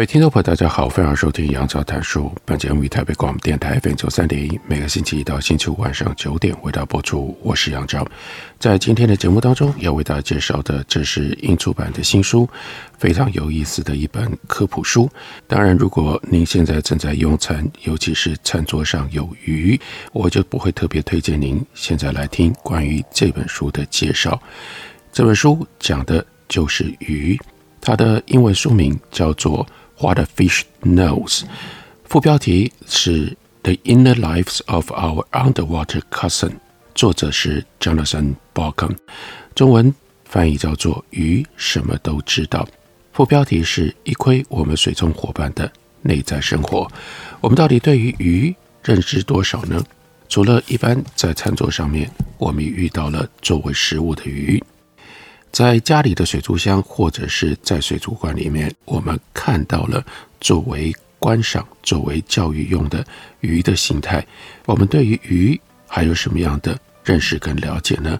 各位听众朋友，大家好，欢迎收听杨照谈书。本节目于台北广播电台 FM 九三点一，每个星期一到星期五晚上九点为大家播出。我是杨照，在今天的节目当中要为大家介绍的，这是英出版的新书，非常有意思的一本科普书。当然，如果您现在正在用餐，尤其是餐桌上有鱼，我就不会特别推荐您现在来听关于这本书的介绍。这本书讲的就是鱼，它的英文书名叫做。What a Fish Knows，副标题是 The Inner Lives of Our Underwater Cousin，作者是 Jonathan balkham 中文翻译叫做“鱼什么都知道”。副标题是一窥我们水中伙伴的内在生活。我们到底对于鱼认知多少呢？除了一般在餐桌上面，我们遇到了作为食物的鱼。在家里的水族箱，或者是在水族馆里面，我们看到了作为观赏、作为教育用的鱼的形态。我们对于鱼还有什么样的认识跟了解呢？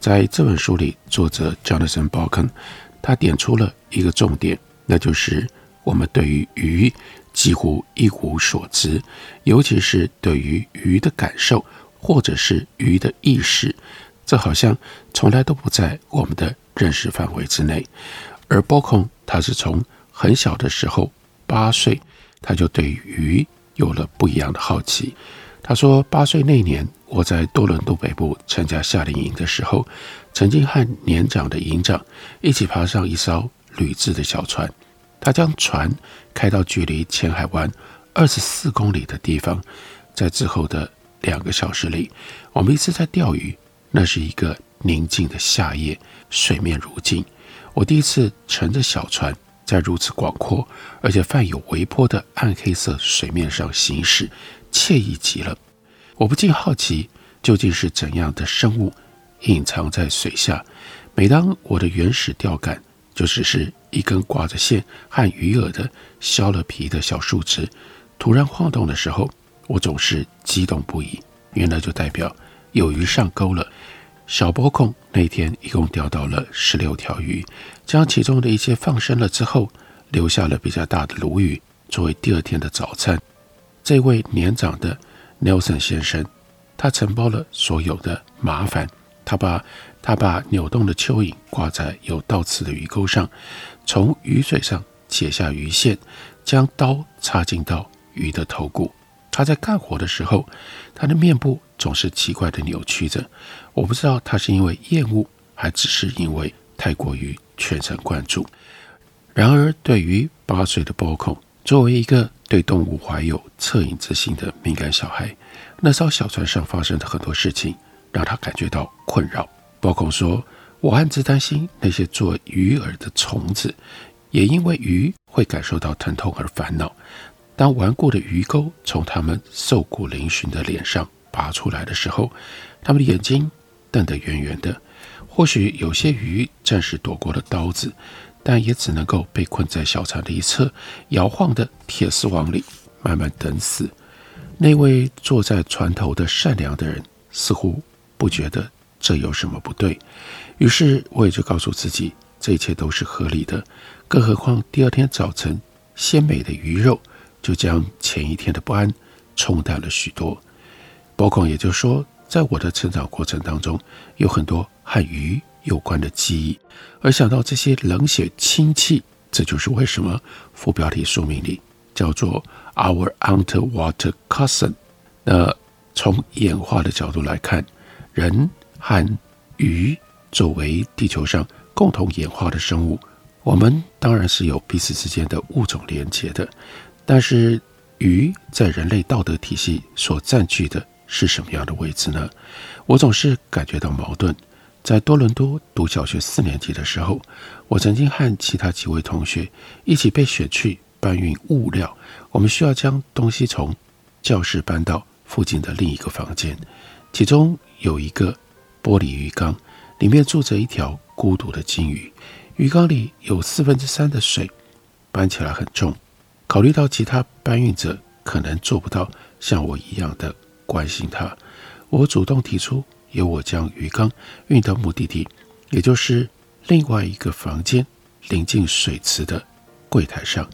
在这本书里，作者 Jonathan Bauckham 他点出了一个重点，那就是我们对于鱼几乎一无所知，尤其是对于鱼的感受，或者是鱼的意识，这好像从来都不在我们的。认识范围之内，而 Bauckham 他是从很小的时候，八岁，他就对鱼有了不一样的好奇。他说，八岁那年，我在多伦多北部参加夏令营的时候，曾经和年长的营长一起爬上一艘铝制的小船。他将船开到距离浅海湾二十四公里的地方，在之后的两个小时里，我们一直在钓鱼。那是一个宁静的夏夜。水面如镜，我第一次乘着小船在如此广阔而且泛有微波的暗黑色水面上行驶，惬意极了。我不禁好奇，究竟是怎样的生物隐藏在水下？每当我的原始钓竿就只是一根挂着线和鱼饵的削了皮的小树枝，突然晃动的时候，我总是激动不已，原来就代表有鱼上钩了。小波控那天一共钓到了十六条鱼，将其中的一些放生了之后，留下了比较大的鲈鱼作为第二天的早餐。这位年长的 Nelson 先生，他承包了所有的麻烦，他把他把扭动的蚯蚓挂在有倒刺的鱼钩上，从鱼嘴上解下鱼线，将刀插进到鱼的头骨。他在干活的时候，他的面部总是奇怪的扭曲着。我不知道他是因为厌恶，还只是因为太过于全神贯注。然而，对于八岁的 Bauckham，作为一个对动物怀有恻隐之心的敏感小孩，那艘小船上发生的很多事情让他感觉到困扰。Bauckham 说：“我暗自担心那些做鱼饵的虫子，也因为鱼会感受到疼痛而烦恼。当顽固的鱼钩从他们瘦骨嶙峋的脸上拔出来的时候，他们的眼睛。”瞪得圆圆的，或许有些鱼暂时躲过了刀子，但也只能够被困在小船的一侧摇晃的铁丝网里，慢慢等死。那位坐在船头的善良的人似乎不觉得这有什么不对，于是我也就告诉自己，这一切都是合理的。更何况第二天早晨，鲜美的鱼肉就将前一天的不安冲淡了许多。包括也就是说。在我的成长过程当中，有很多和鱼有关的记忆，而想到这些冷血亲戚，这就是为什么副标题说明里叫做 Our Underwater Cousin。那从演化的角度来看，人和鱼作为地球上共同演化的生物，我们当然是有彼此之间的物种连结的。但是鱼在人类道德体系所占据的。是什么样的位置呢？我总是感觉到矛盾。在多伦多读小学四年级的时候，我曾经和其他几位同学一起被选去搬运物料。我们需要将东西从教室搬到附近的另一个房间，其中有一个玻璃鱼缸，里面住着一条孤独的金鱼。鱼缸里有四分之三的水，搬起来很重。考虑到其他搬运者可能做不到像我一样的关心他，我主动提出由我将鱼缸运到目的地，也就是另外一个房间临近水池的柜台上。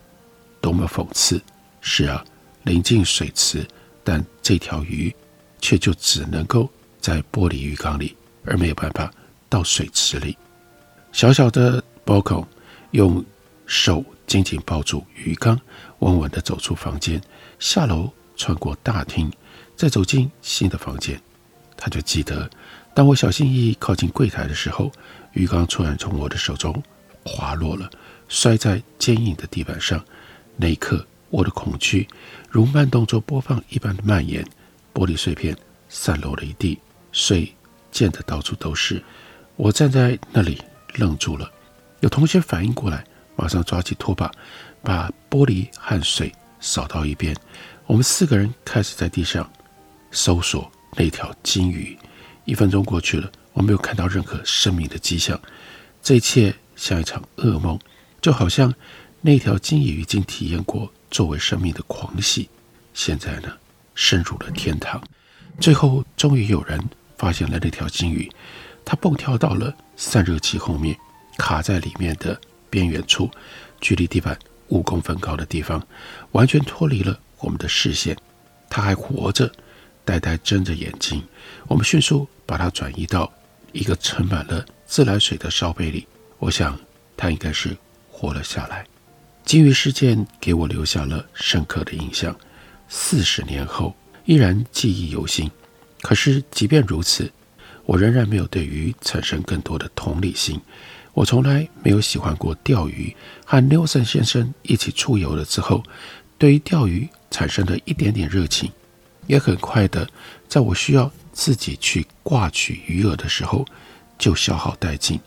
多么讽刺！是啊，临近水池，但这条鱼却就只能够在玻璃鱼缸里，而没有办法到水池里。小小的 Boko 用手紧紧抱住鱼缸，稳稳地走出房间，下楼，穿过大厅，再走进新的房间。他就记得，当我小心翼翼靠近柜台的时候，鱼缸突然从我的手中滑落了，摔在坚硬的地板上。那一刻，我的恐惧如慢动作播放一般的蔓延，玻璃碎片散落了一地，水溅得到处都是。我站在那里愣住了，有同学反应过来，马上抓起拖把，把玻璃和水扫到一边。我们四个人开始在地上搜索那条金鱼。一分钟过去了，我没有看到任何生命的迹象。这一切像一场噩梦，就好像那条金鱼已经体验过作为生命的狂喜，现在呢，深入了天堂。最后，终于有人发现了那条金鱼，它蹦跳到了散热器后面，卡在里面的边缘处，距离地板五公分高的地方，完全脱离了我们的视线。它还活着，呆呆睁着眼睛。我们迅速把它转移到一个盛满了自来水的烧杯里。我想，它应该是活了下来。金鱼事件给我留下了深刻的印象，四十年后依然记忆犹新。可是，即便如此，我仍然没有对鱼产生更多的同理心。我从来没有喜欢过钓鱼，和 news 先生一起出游了之后，对于钓鱼产生了一点点热情，也很快的，在我需要自己去挂取余额的时候，就消耗殆尽。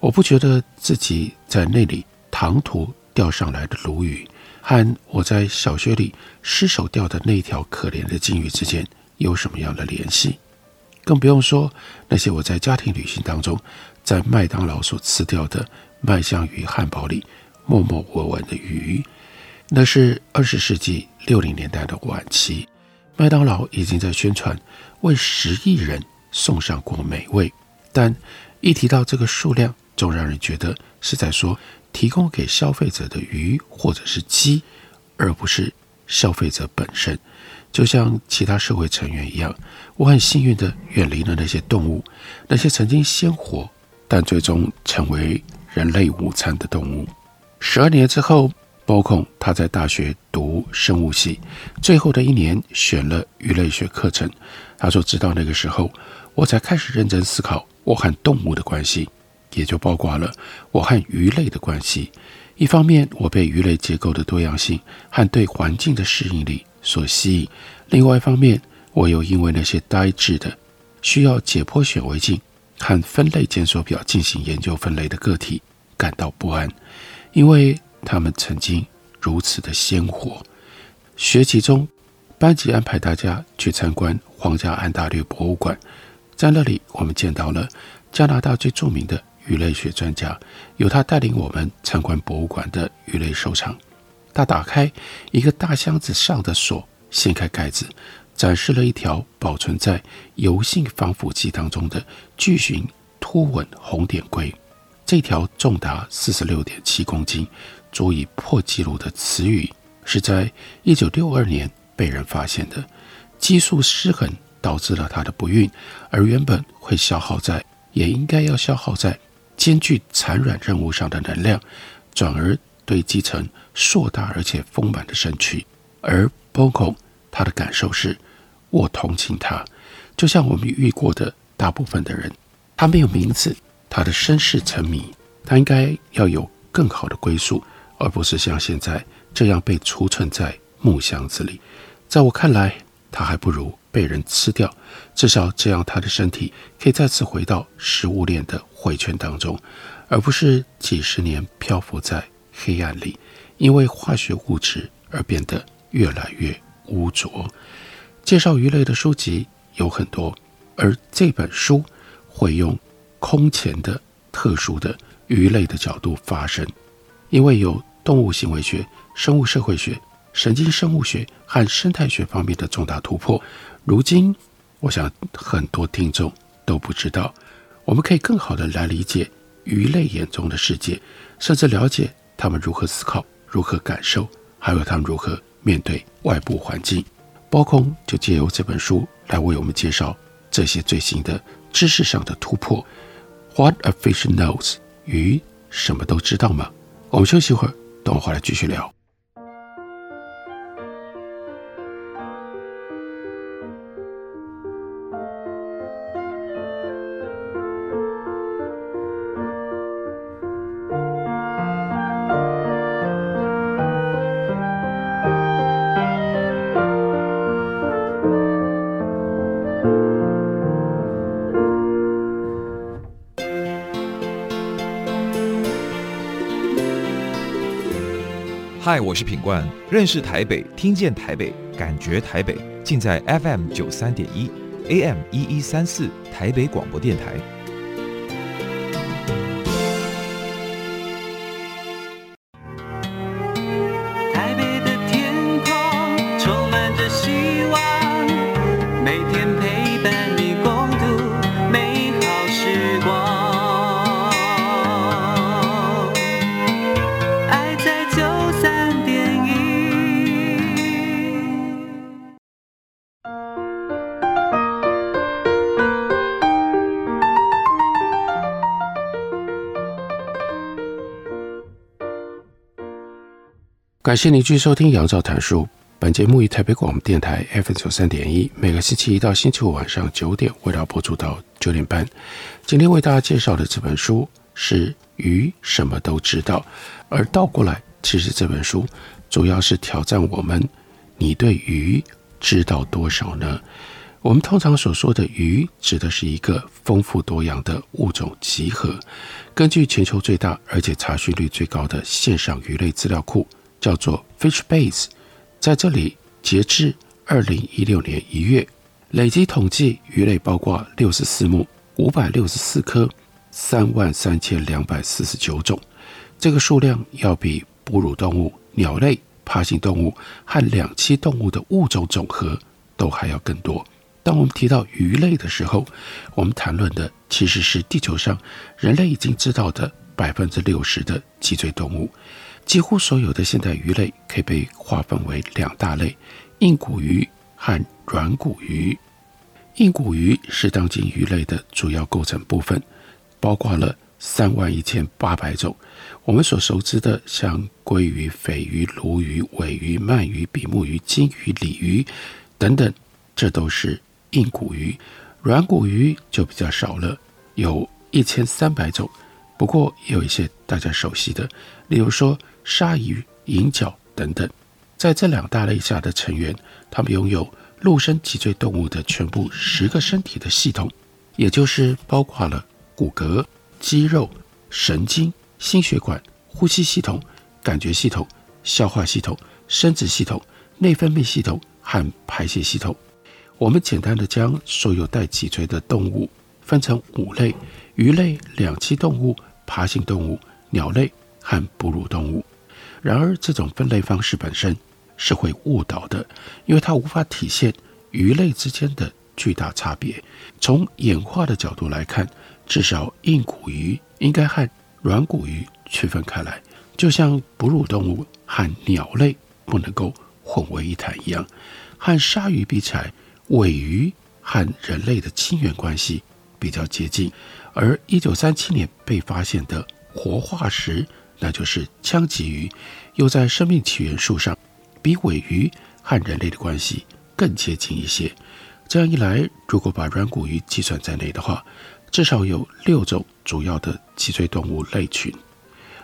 我不觉得自己在那里长途钓上来的鲈鱼，和我在小学里失手钓的那条可怜的金鱼之间有什么样的联系，更不用说那些我在家庭旅行当中。在麦当劳所吃掉的麦香鱼汉堡里，默默无闻的鱼，那是二十世纪六零年代的晚期，麦当劳已经在宣传为十亿人送上过美味，但一提到这个数量，总让人觉得是在说提供给消费者的鱼或者是鸡，而不是消费者本身。就像其他社会成员一样，我很幸运地远离了那些动物，那些曾经鲜活。但最终成为人类午餐的动物。十二年之后，包括他在大学读生物系，最后的一年选了鱼类学课程。他说：“直到那个时候，我才开始认真思考我和动物的关系，也就包括了我和鱼类的关系。一方面，我被鱼类结构的多样性和对环境的适应力所吸引；另外一方面，我又因为那些呆滞的需要解剖显微镜。”和分类检索表进行研究分类的个体感到不安，因为他们曾经如此的鲜活。学期中，班级安排大家去参观皇家安大略博物馆，在那里我们见到了加拿大最著名的鱼类学专家，由他带领我们参观博物馆的鱼类收藏。他打开一个大箱子上的锁，掀开盖子。展示了一条保存在油性防腐剂当中的巨型凸吻红点龟，这条重达四十六点七公斤、足以破纪录的词语，是在一九六二年被人发现的。激素失衡导致了他的不孕，而原本会消耗在，也应该要消耗在艰巨产卵任务上的能量，转而堆积成硕大而且丰满的身躯。而 Boko 他的感受是。我同情他，就像我们遇过的大部分的人，他没有名字，他的身世沉迷，他应该要有更好的归宿，而不是像现在这样被储存在木箱子里。在我看来，他还不如被人吃掉，至少这样它的身体可以再次回到食物链的回圈当中，而不是几十年漂浮在黑暗里，因为化学物质而变得越来越污浊。介绍鱼类的书籍有很多，而这本书会用空前的特殊的鱼类的角度发声，因为有动物行为学、生物社会学、神经生物学和生态学方面的重大突破。如今，我想很多听众都不知道，我们可以更好的来理解鱼类眼中的世界，甚至了解他们如何思考、如何感受，还有他们如何面对外部环境。包空就借由这本书来为我们介绍这些最新的知识上的突破。What a fish knows，鱼什么都知道吗？我们休息一会儿，等我回来继续聊。嗨，我是品冠，认识台北，听见台北，感觉台北，尽在 FM 九三点一，AM 一一三四，台北广播电台。感谢您继续收听《杨照谈书》。本节目于台北广播电台 FM 九三点一，每个星期一到星期五晚上九点，为大家播出到九点半。今天为大家介绍的这本书是《鱼什么都知道》，而倒过来，其实这本书主要是挑战我们：你对鱼知道多少呢？我们通常所说的鱼，指的是一个丰富多样的物种集合。根据全球最大而且查询率最高的线上鱼类资料库。叫做 FishBase，在这里截至二零一六年一月，累计统计鱼类包括六十四目、五百六十四科、三万三千两百四十九种。这个数量要比哺乳动物、鸟类、爬行动物和两栖动物的物种总和都还要更多。当我们提到鱼类的时候，我们谈论的其实是地球上人类已经知道的百分之六十的脊椎动物。几乎所有的现代鱼类可以被划分为两大类：硬骨鱼和软骨鱼。硬骨鱼是当今鱼类的主要构成部分，包括了三万一千八百种。我们所熟知的，像鲑鱼、鲱鱼、鲈鱼、尾鱼、鳗鱼、比目鱼、金鱼、鲤鱼等等，这都是硬骨鱼。软骨鱼就比较少了，有一千三百种。不过也有一些大家熟悉的，例如说。鲨鱼、银角等等，在这两大类下的成员，它们拥有陆生脊椎动物的全部十个身体的系统，也就是包括了骨骼、肌肉、神经、心血管、呼吸系统、感觉系统、消化系统、生殖系统、内分泌系统和排泄系统。我们简单的将所有带脊椎的动物分成五类：鱼类、两栖动物、爬行动物、鸟类和哺乳动物。然而，这种分类方式本身是会误导的，因为它无法体现鱼类之间的巨大差别。从演化的角度来看，至少硬骨鱼应该和软骨鱼区分开来，就像哺乳动物和鸟类不能够混为一谈一样。和鲨鱼比起来，尾鱼和人类的亲缘关系比较接近，而一九三七年被发现的活化石。那就是腔棘鱼，又在生命起源数上比尾鱼和人类的关系更接近一些。这样一来，如果把软骨鱼计算在内的话，至少有六种主要的脊椎动物类群。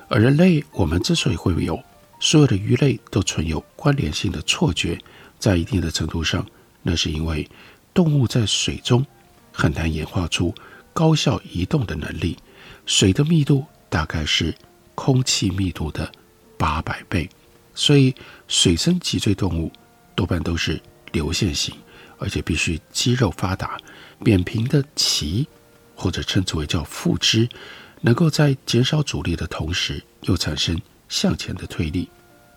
而人类，我们之所以会有所有的鱼类都存有关联性的错觉，在一定的程度上，那是因为动物在水中很难演化出高效移动的能力。水的密度大概是空气密度的八百倍，所以水生脊椎动物多半都是流线型，而且必须肌肉发达。扁平的鳍，或者称之为叫腹肢，能够在减少阻力的同时，又产生向前的推力。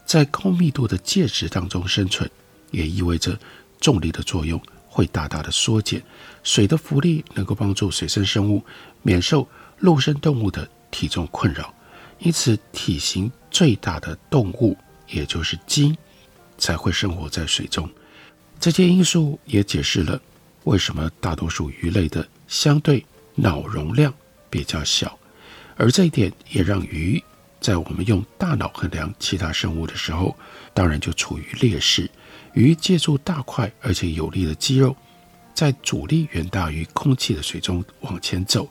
在高密度的介质当中生存，也意味着重力的作用会大大的缩减。水的浮力能够帮助水生生物免受陆生动物的体重困扰，因此体型最大的动物，也就是鲸，才会生活在水中。这些因素也解释了为什么大多数鱼类的相对脑容量比较小，而这一点也让鱼。在我们用大脑衡量其他生物的时候，当然就处于劣势。鱼借助大块而且有力的肌肉，在阻力远大于空气的水中往前走，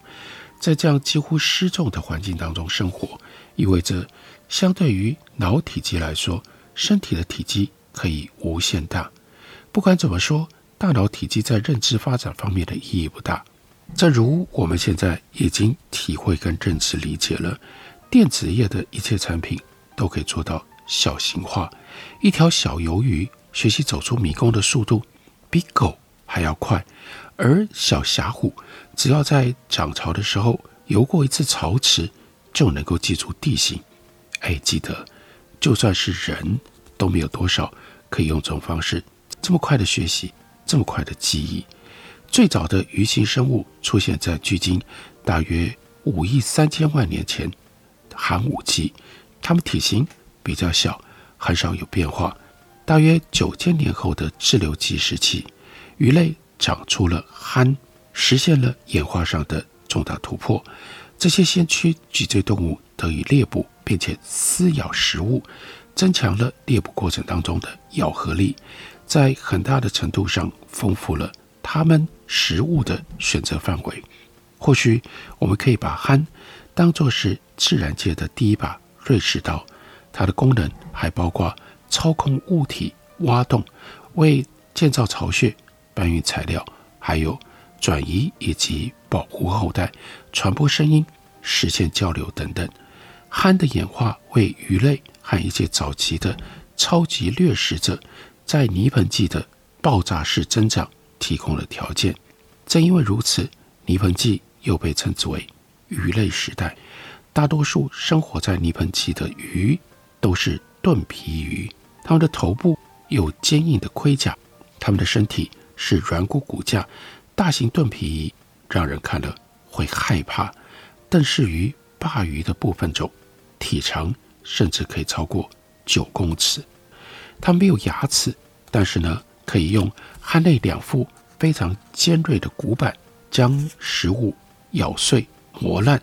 在这样几乎失重的环境当中生活，意味着相对于脑体积来说，身体的体积可以无限大。不管怎么说，大脑体积在认知发展方面的意义不大。正如我们现在已经体会跟认知理解了。电子业的一切产品都可以做到小型化。一条小鱿鱼学习走出迷宫的速度比狗还要快，而小虾虎只要在涨潮的时候游过一次潮池，就能够记住地形。哎，记得，就算是人都没有多少可以用这种方式这么快的学习，这么快的记忆。最早的鱼形生物出现在距今大约五亿三千万年前。寒武纪，它们体型比较小，很少有变化。大约九千年后的志留纪时期，鱼类长出了鼾，实现了演化上的重大突破。这些先驱脊椎动物得以猎捕，并且撕咬食物，增强了猎捕过程当中的咬合力，在很大的程度上丰富了它们食物的选择范围。或许我们可以把憨当作是自然界的第一把瑞士刀，它的功能还包括操控物体、挖洞、为建造巢穴搬运材料，还有转移以及保护后代、传播声音、实现交流等等。憨的演化为鱼类和一些早期的超级掠食者在泥盆纪的爆炸式增长提供了条件。正因为如此，泥盆纪又被称之为鱼类时代。大多数生活在泥盆纪的鱼都是盾皮鱼，它们的头部有坚硬的盔甲，它们的身体是软骨骨架。大型盾皮鱼让人看了会害怕。邓氏鱼、鲅鱼的部分种，体长甚至可以超过九公尺。它没有牙齿，但是呢，可以用颌内两副非常尖锐的骨板将食物咬碎、磨烂。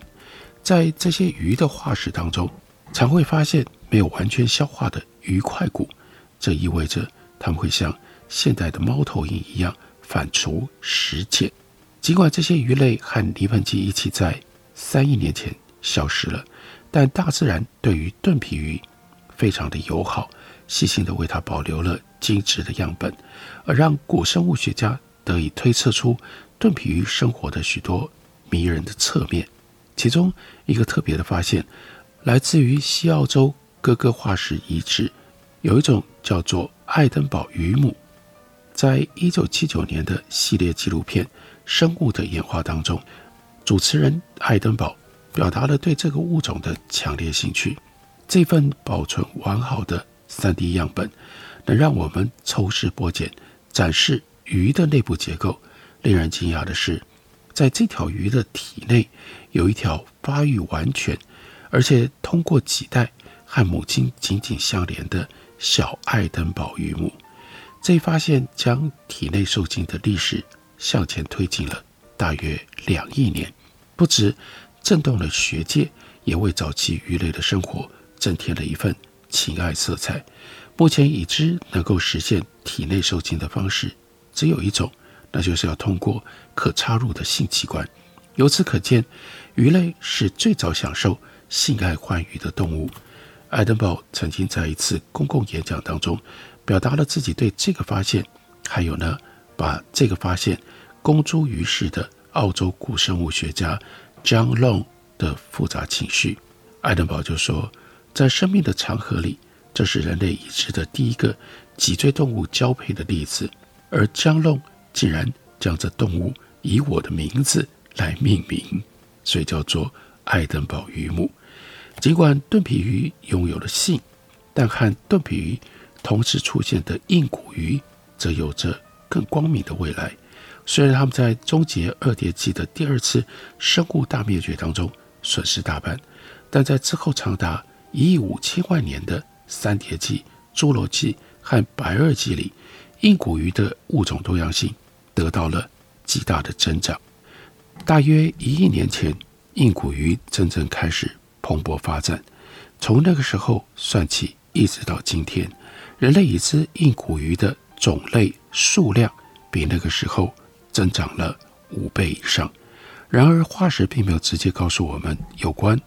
在这些鱼的化石当中，常会发现没有完全消化的鱼块骨，这意味着它们会像现代的猫头鹰一样反刍食碱。尽管这些鱼类和泥盆纪一起在三亿年前消失了，但大自然对于盾皮鱼非常的友好，细心的为它保留了精致的样本，而让古生物学家得以推测出盾皮鱼生活的许多迷人的侧面。其中一个特别的发现，来自于西澳洲哥哥化石遗址，有一种叫做爱登堡鱼母。在一九七九年的系列纪录片《生物的演化》当中，主持人爱登堡表达了对这个物种的强烈兴趣。这份保存完好的 3D 样本，能让我们抽丝剥茧，展示鱼的内部结构。令人惊讶的是，在这条鱼的体内，有一条发育完全，而且通过脐带和母亲紧紧相连的小爱登堡鱼目。这一发现将体内受精的历史向前推进了大约两亿年，不止震动了学界，也为早期鱼类的生活增添了一份情爱色彩。目前已知能够实现体内受精的方式只有一种。那就是要通过可插入的性器官。由此可见，鱼类是最早享受性爱欢愉的动物。爱登堡曾经在一次公共演讲当中，表达了自己对这个发现，还有呢，把这个发现公诸于世的澳洲古生物学家 John Long 的复杂情绪。爱登堡就说，在生命的长河里，这是人类已知的第一个脊椎动物交配的例子，而 John Long 竟然将这动物以我的名字来命名，所以叫做爱登堡鱼目。尽管盾皮鱼拥有了性，但和盾皮鱼同时出现的硬骨鱼则有着更光明的未来。虽然他们在终结二叠纪的第二次生物大灭绝当中损失大半，但在之后长达一亿五千万年的三叠纪、侏罗纪和白垩纪里，硬骨鱼的物种多样性得到了极大的增长。大约一亿年前，硬骨鱼真正开始蓬勃发展。从那个时候算起，一直到今天，人类已知硬骨鱼的种类数量比那个时候增长了五倍以上。然而，化石并没有直接告诉我们有关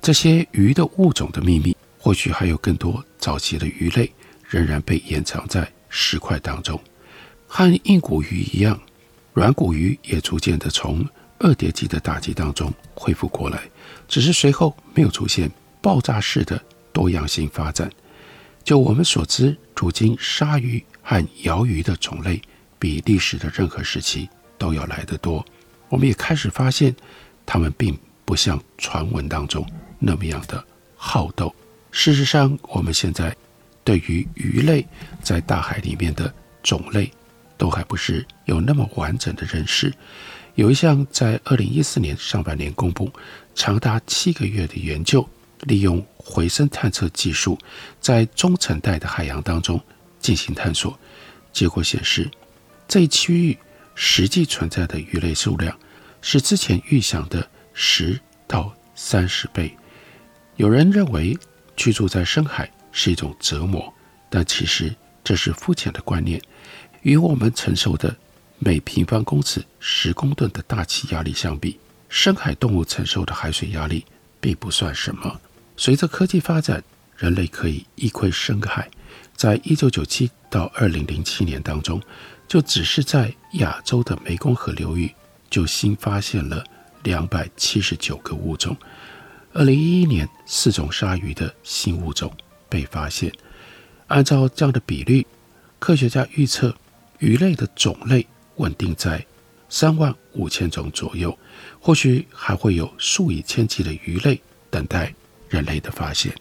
这些鱼的物种的秘密。或许还有更多早期的鱼类仍然被掩藏在石块当中。和硬骨鱼一样，软骨鱼也逐渐地从二叠纪的打击当中恢复过来，只是随后没有出现爆炸式的多样性发展。就我们所知，如今鲨鱼和鳐鱼的种类比历史的任何时期都要来得多。我们也开始发现，它们并不像传闻当中那么样的好斗。事实上，我们现在对于鱼类在大海里面的种类，都还不是有那么完整的认识。有一项在二零一四年上半年公布、长达七个月的研究，利用回声探测技术，在中层带的海洋当中进行探索。结果显示，这一区域实际存在的鱼类数量是之前预想的十到三十倍。有人认为，居住在深海是一种折磨，但其实这是肤浅的观念。与我们承受的每平方公尺十公吨的大气压力相比，深海动物承受的海水压力并不算什么。随着科技发展，人类可以一窥深海。在一九九七到二零零七年当中，就只是在亚洲的湄公河流域，就新发现了两百七十九个物种。二零一一年，四种鲨鱼的新物种被发现。按照这样的比率，科学家预测鱼类的种类稳定在三万五千种左右。或许还会有数以千计的鱼类等待人类的发现。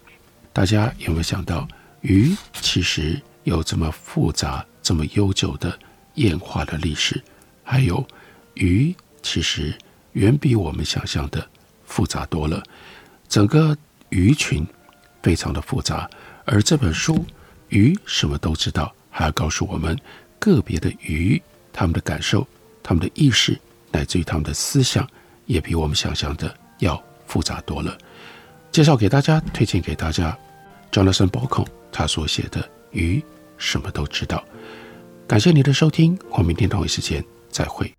大家有没有想到，鱼其实有这么复杂、这么悠久的演化的历史？还有，鱼其实远比我们想象的复杂多了。整个鱼群非常的复杂，而这本书《鱼什么都知道》还要告诉我们个别的鱼，他们的感受、他们的意识，乃至于他们的思想，也比我们想象的要复杂多了。介绍给大家，推荐给大家，Jonathan Bauckham 他所写的《鱼什么都知道》。感谢您的收听，我们明天同一时间再会。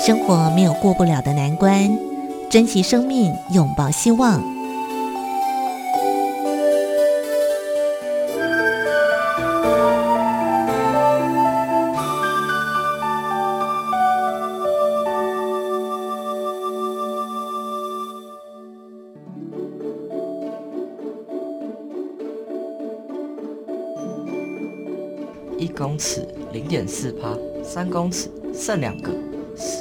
生活没有过不了的难关，珍惜生命，拥抱希望。一公尺零点四趴，三公尺剩两个，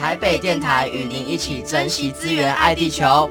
台北电台与您一起珍惜资源，爱地球。